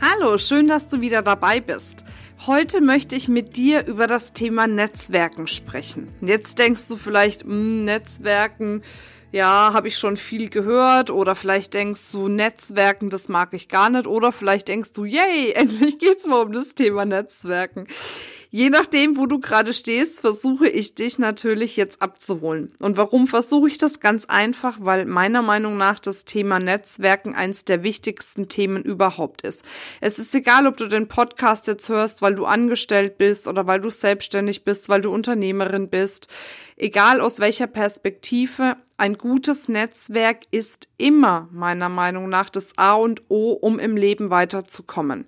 Hallo, schön, dass du wieder dabei bist. Heute möchte ich mit dir über das Thema Netzwerken sprechen. Jetzt denkst du vielleicht, mh, hm, Netzwerken, ja, habe ich schon viel gehört oder vielleicht denkst du, Netzwerken, das mag ich gar nicht oder vielleicht denkst du, yay, endlich geht's mal um das Thema Netzwerken. Je nachdem, wo du gerade stehst, versuche ich dich natürlich jetzt abzuholen. Und warum versuche ich das ganz einfach? Weil meiner Meinung nach das Thema Netzwerken eins der wichtigsten Themen überhaupt ist. Es ist egal, ob du den Podcast jetzt hörst, weil du angestellt bist oder weil du selbstständig bist, weil du Unternehmerin bist. Egal aus welcher Perspektive, ein gutes Netzwerk ist immer meiner Meinung nach das A und O, um im Leben weiterzukommen.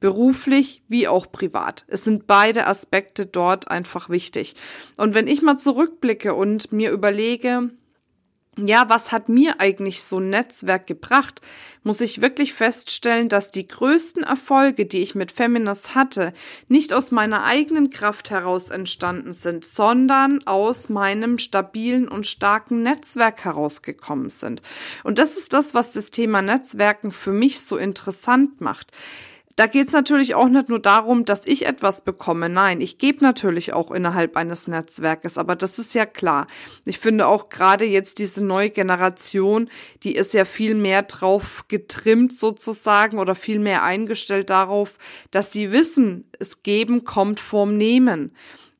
Beruflich wie auch privat. Es sind beide Aspekte dort einfach wichtig. Und wenn ich mal zurückblicke und mir überlege, ja, was hat mir eigentlich so ein Netzwerk gebracht, muss ich wirklich feststellen, dass die größten Erfolge, die ich mit Feminist hatte, nicht aus meiner eigenen Kraft heraus entstanden sind, sondern aus meinem stabilen und starken Netzwerk herausgekommen sind. Und das ist das, was das Thema Netzwerken für mich so interessant macht. Da geht es natürlich auch nicht nur darum, dass ich etwas bekomme. Nein, ich gebe natürlich auch innerhalb eines Netzwerkes, aber das ist ja klar. Ich finde auch gerade jetzt diese neue Generation, die ist ja viel mehr drauf getrimmt sozusagen oder viel mehr eingestellt darauf, dass sie wissen, es geben kommt vorm Nehmen.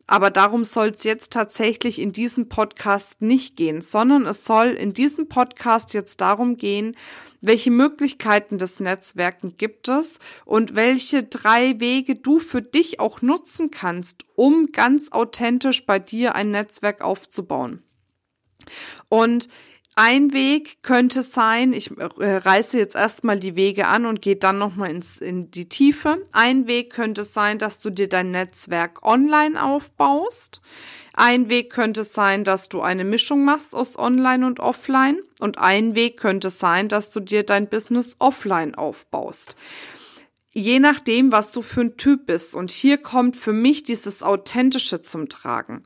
Aber darum soll es jetzt tatsächlich in diesem Podcast nicht gehen, sondern es soll in diesem Podcast jetzt darum gehen, welche Möglichkeiten des Netzwerken gibt es und welche drei Wege du für dich auch nutzen kannst, um ganz authentisch bei dir ein Netzwerk aufzubauen. Und ein Weg könnte sein, ich äh, reiße jetzt erstmal die Wege an und gehe dann nochmal in die Tiefe. Ein Weg könnte sein, dass du dir dein Netzwerk online aufbaust. Ein Weg könnte sein, dass du eine Mischung machst aus online und offline. Und ein Weg könnte sein, dass du dir dein Business offline aufbaust je nachdem, was du für ein Typ bist. Und hier kommt für mich dieses Authentische zum Tragen.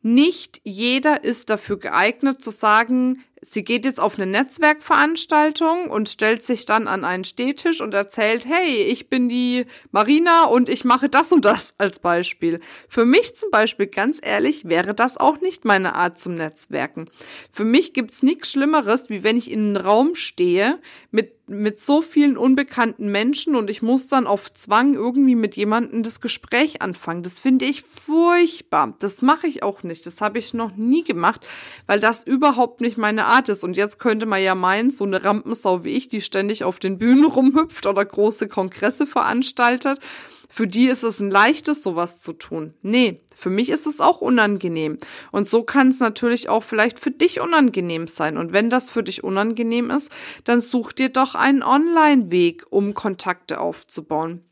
Nicht jeder ist dafür geeignet zu sagen, Sie geht jetzt auf eine Netzwerkveranstaltung und stellt sich dann an einen Stehtisch und erzählt, hey, ich bin die Marina und ich mache das und das als Beispiel. Für mich zum Beispiel, ganz ehrlich, wäre das auch nicht meine Art zum Netzwerken. Für mich gibt's nichts Schlimmeres, wie wenn ich in einem Raum stehe mit mit so vielen unbekannten Menschen und ich muss dann auf Zwang irgendwie mit jemandem das Gespräch anfangen. Das finde ich furchtbar. Das mache ich auch nicht. Das habe ich noch nie gemacht, weil das überhaupt nicht meine Art ist. Und jetzt könnte man ja meinen, so eine Rampensau wie ich, die ständig auf den Bühnen rumhüpft oder große Kongresse veranstaltet, für die ist es ein leichtes, sowas zu tun. Nee, für mich ist es auch unangenehm. Und so kann es natürlich auch vielleicht für dich unangenehm sein. Und wenn das für dich unangenehm ist, dann such dir doch einen Online-Weg, um Kontakte aufzubauen.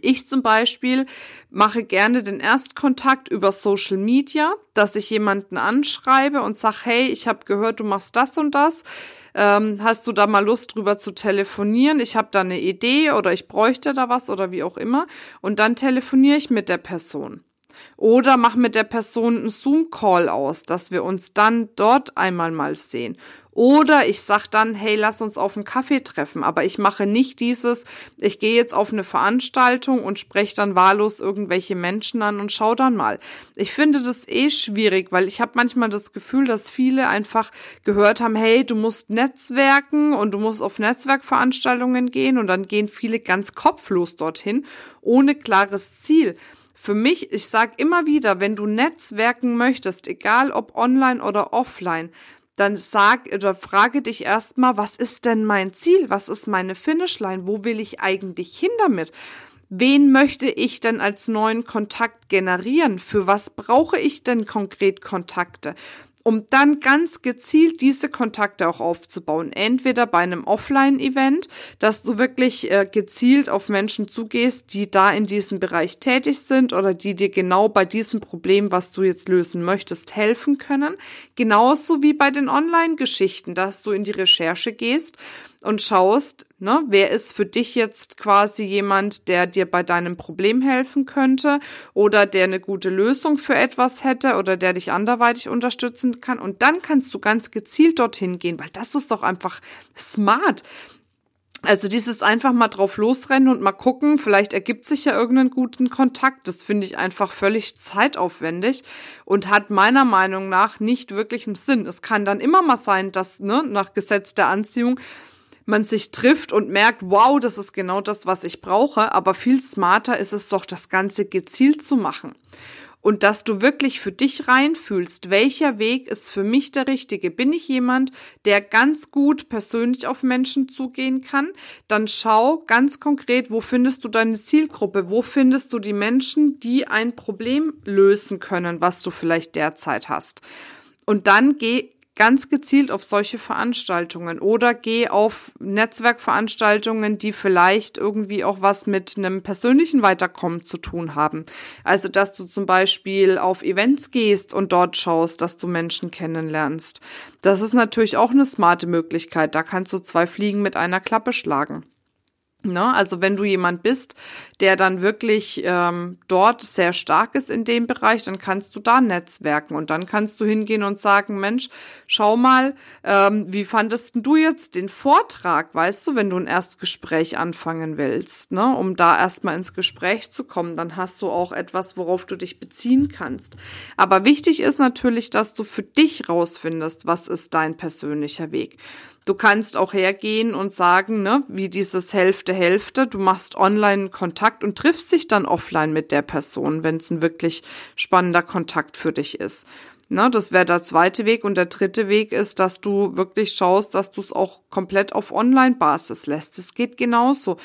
Ich zum Beispiel mache gerne den Erstkontakt über Social Media, dass ich jemanden anschreibe und sage, hey, ich habe gehört, du machst das und das. Ähm, hast du da mal Lust drüber zu telefonieren? Ich habe da eine Idee oder ich bräuchte da was oder wie auch immer. Und dann telefoniere ich mit der Person. Oder mach mit der Person einen Zoom-Call aus, dass wir uns dann dort einmal mal sehen. Oder ich sag dann, hey, lass uns auf einen Kaffee treffen. Aber ich mache nicht dieses, ich gehe jetzt auf eine Veranstaltung und spreche dann wahllos irgendwelche Menschen an und schau dann mal. Ich finde das eh schwierig, weil ich habe manchmal das Gefühl, dass viele einfach gehört haben, hey, du musst netzwerken und du musst auf Netzwerkveranstaltungen gehen und dann gehen viele ganz kopflos dorthin, ohne klares Ziel. Für mich, ich sage immer wieder, wenn du netzwerken möchtest, egal ob online oder offline, dann sag oder frage dich erstmal, was ist denn mein Ziel? Was ist meine Finishline? Wo will ich eigentlich hin damit? Wen möchte ich denn als neuen Kontakt generieren? Für was brauche ich denn konkret Kontakte? Um dann ganz gezielt diese Kontakte auch aufzubauen. Entweder bei einem Offline-Event, dass du wirklich äh, gezielt auf Menschen zugehst, die da in diesem Bereich tätig sind oder die dir genau bei diesem Problem, was du jetzt lösen möchtest, helfen können. Genauso wie bei den Online-Geschichten, dass du in die Recherche gehst und schaust, ne, wer ist für dich jetzt quasi jemand, der dir bei deinem Problem helfen könnte oder der eine gute Lösung für etwas hätte oder der dich anderweitig unterstützen kann. Und dann kannst du ganz gezielt dorthin gehen, weil das ist doch einfach smart. Also dieses einfach mal drauf losrennen und mal gucken, vielleicht ergibt sich ja irgendeinen guten Kontakt. Das finde ich einfach völlig zeitaufwendig und hat meiner Meinung nach nicht wirklich einen Sinn. Es kann dann immer mal sein, dass ne, nach Gesetz der Anziehung man sich trifft und merkt, wow, das ist genau das, was ich brauche, aber viel smarter ist es doch, das Ganze gezielt zu machen. Und dass du wirklich für dich reinfühlst, welcher Weg ist für mich der richtige. Bin ich jemand, der ganz gut persönlich auf Menschen zugehen kann? Dann schau ganz konkret, wo findest du deine Zielgruppe? Wo findest du die Menschen, die ein Problem lösen können, was du vielleicht derzeit hast? Und dann geh ganz gezielt auf solche Veranstaltungen oder geh auf Netzwerkveranstaltungen, die vielleicht irgendwie auch was mit einem persönlichen Weiterkommen zu tun haben. Also, dass du zum Beispiel auf Events gehst und dort schaust, dass du Menschen kennenlernst. Das ist natürlich auch eine smarte Möglichkeit. Da kannst du zwei Fliegen mit einer Klappe schlagen. Ne? Also wenn du jemand bist, der dann wirklich ähm, dort sehr stark ist in dem Bereich, dann kannst du da netzwerken und dann kannst du hingehen und sagen, Mensch, schau mal, ähm, wie fandest du jetzt den Vortrag, weißt du, wenn du ein Erstgespräch anfangen willst, ne? um da erstmal ins Gespräch zu kommen, dann hast du auch etwas, worauf du dich beziehen kannst. Aber wichtig ist natürlich, dass du für dich rausfindest, was ist dein persönlicher Weg. Du kannst auch hergehen und sagen, ne, wie dieses Hälfte Hälfte, du machst online Kontakt und triffst dich dann offline mit der Person, wenn es ein wirklich spannender Kontakt für dich ist. Ne, das wäre der zweite Weg. Und der dritte Weg ist, dass du wirklich schaust, dass du es auch komplett auf Online-Basis lässt. Es geht genauso.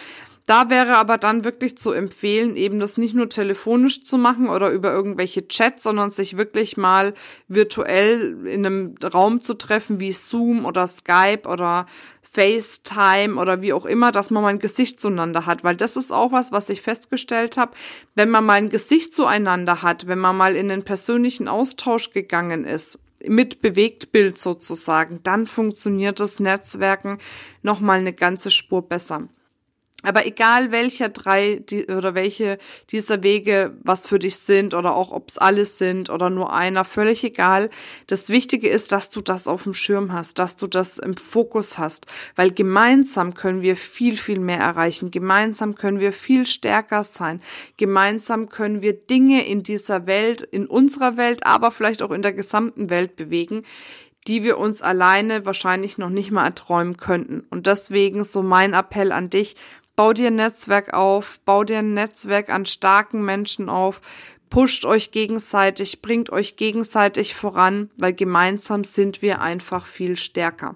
Da wäre aber dann wirklich zu empfehlen, eben das nicht nur telefonisch zu machen oder über irgendwelche Chats, sondern sich wirklich mal virtuell in einem Raum zu treffen wie Zoom oder Skype oder FaceTime oder wie auch immer, dass man mal ein Gesicht zueinander hat, weil das ist auch was, was ich festgestellt habe, wenn man mal ein Gesicht zueinander hat, wenn man mal in den persönlichen Austausch gegangen ist, mit Bewegtbild sozusagen, dann funktioniert das Netzwerken noch mal eine ganze Spur besser. Aber egal welcher drei die, oder welche dieser Wege was für dich sind oder auch ob es alles sind oder nur einer, völlig egal. Das Wichtige ist, dass du das auf dem Schirm hast, dass du das im Fokus hast, weil gemeinsam können wir viel, viel mehr erreichen. Gemeinsam können wir viel stärker sein. Gemeinsam können wir Dinge in dieser Welt, in unserer Welt, aber vielleicht auch in der gesamten Welt bewegen, die wir uns alleine wahrscheinlich noch nicht mal erträumen könnten. Und deswegen so mein Appell an dich, Bau dir ein Netzwerk auf, bau dir ein Netzwerk an starken Menschen auf, pusht euch gegenseitig, bringt euch gegenseitig voran, weil gemeinsam sind wir einfach viel stärker.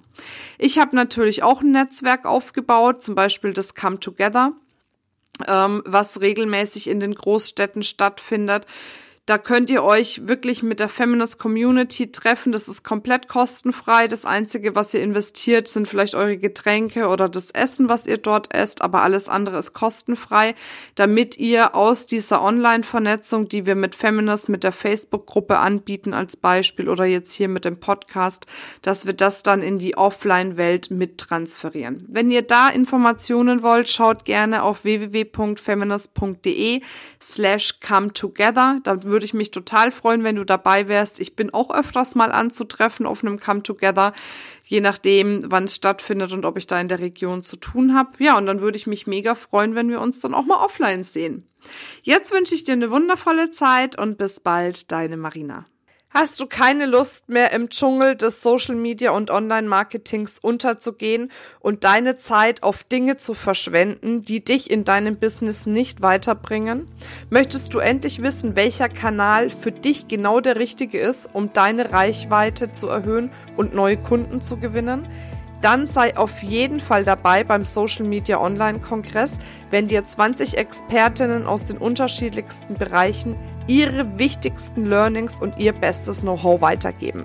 Ich habe natürlich auch ein Netzwerk aufgebaut, zum Beispiel das Come Together, ähm, was regelmäßig in den Großstädten stattfindet. Da könnt ihr euch wirklich mit der Feminist Community treffen. Das ist komplett kostenfrei. Das Einzige, was ihr investiert, sind vielleicht eure Getränke oder das Essen, was ihr dort esst. Aber alles andere ist kostenfrei, damit ihr aus dieser Online-Vernetzung, die wir mit Feminist, mit der Facebook-Gruppe anbieten als Beispiel oder jetzt hier mit dem Podcast, dass wir das dann in die Offline-Welt mittransferieren. Wenn ihr da Informationen wollt, schaut gerne auf www.feminist.de slash come together. Da würde ich mich total freuen, wenn du dabei wärst. Ich bin auch öfters mal anzutreffen auf einem Come Together, je nachdem, wann es stattfindet und ob ich da in der Region zu tun habe. Ja, und dann würde ich mich mega freuen, wenn wir uns dann auch mal offline sehen. Jetzt wünsche ich dir eine wundervolle Zeit und bis bald, deine Marina. Hast du keine Lust mehr im Dschungel des Social Media und Online Marketings unterzugehen und deine Zeit auf Dinge zu verschwenden, die dich in deinem Business nicht weiterbringen? Möchtest du endlich wissen, welcher Kanal für dich genau der richtige ist, um deine Reichweite zu erhöhen und neue Kunden zu gewinnen? Dann sei auf jeden Fall dabei beim Social Media Online Kongress, wenn dir 20 Expertinnen aus den unterschiedlichsten Bereichen ihre wichtigsten Learnings und ihr bestes Know-how weitergeben.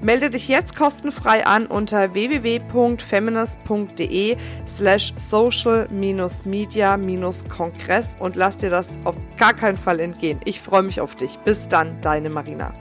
Melde dich jetzt kostenfrei an unter www.feminist.de slash social-media-kongress und lass dir das auf gar keinen Fall entgehen. Ich freue mich auf dich. Bis dann, deine Marina.